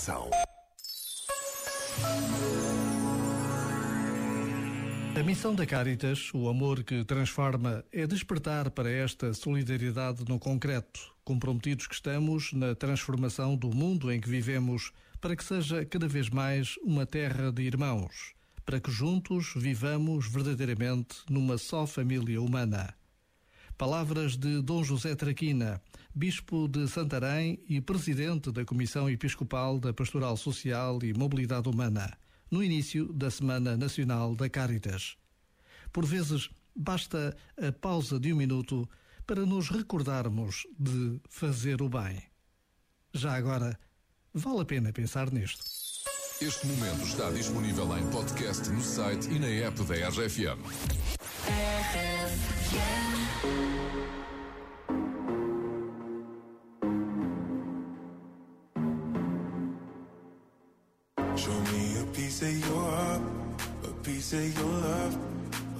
Atenção! A missão da Caritas, o amor que transforma, é despertar para esta solidariedade no concreto, comprometidos que estamos na transformação do mundo em que vivemos, para que seja cada vez mais uma terra de irmãos, para que juntos vivamos verdadeiramente numa só família humana. Palavras de Dom José Traquina, bispo de Santarém e presidente da Comissão Episcopal da Pastoral Social e Mobilidade Humana, no início da Semana Nacional da Caritas. Por vezes, basta a pausa de um minuto para nos recordarmos de fazer o bem. Já agora, vale a pena pensar nisto. Este momento está disponível em podcast no site e na app da RFM. Show me a piece of your heart, a piece of your love.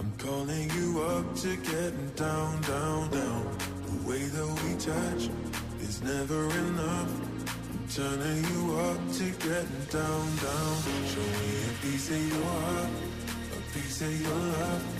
I'm calling you up to getting down, down, down. The way that we touch is never enough. I'm turning you up to getting down, down. Show me a piece of your heart, a piece of your love.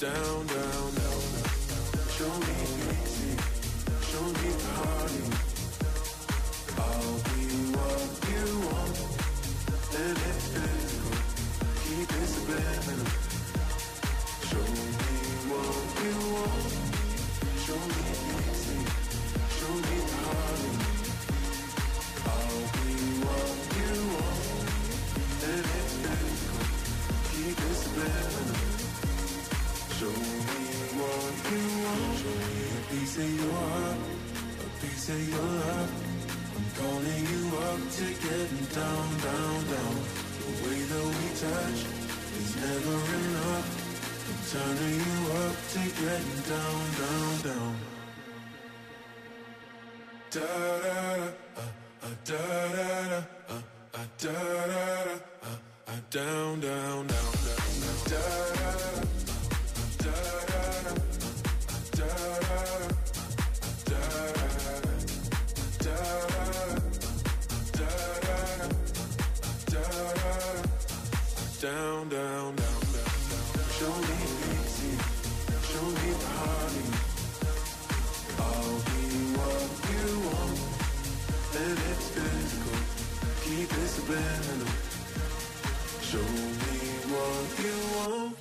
down, down, down. Calling you up to getting down, down, down. The way that we touch is never enough. I'm turning you up to getting down, down, down. Da da da, uh, uh, da da da, uh, uh, da da da, uh, uh, down, down, down, down, down. Da da. Da down, down, down, down. Show me easy, show me party. I'll be what you want, it's physical. Keep it subliminal. Show me what you want.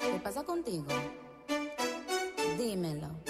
¿Qué pasa contigo? Dímelo.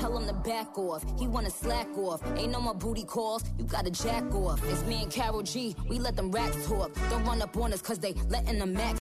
tell him to back off. He wanna slack off. Ain't no more booty calls. You gotta jack off. It's me and Karol G. We let them racks talk. Don't run up on us cause they letting them max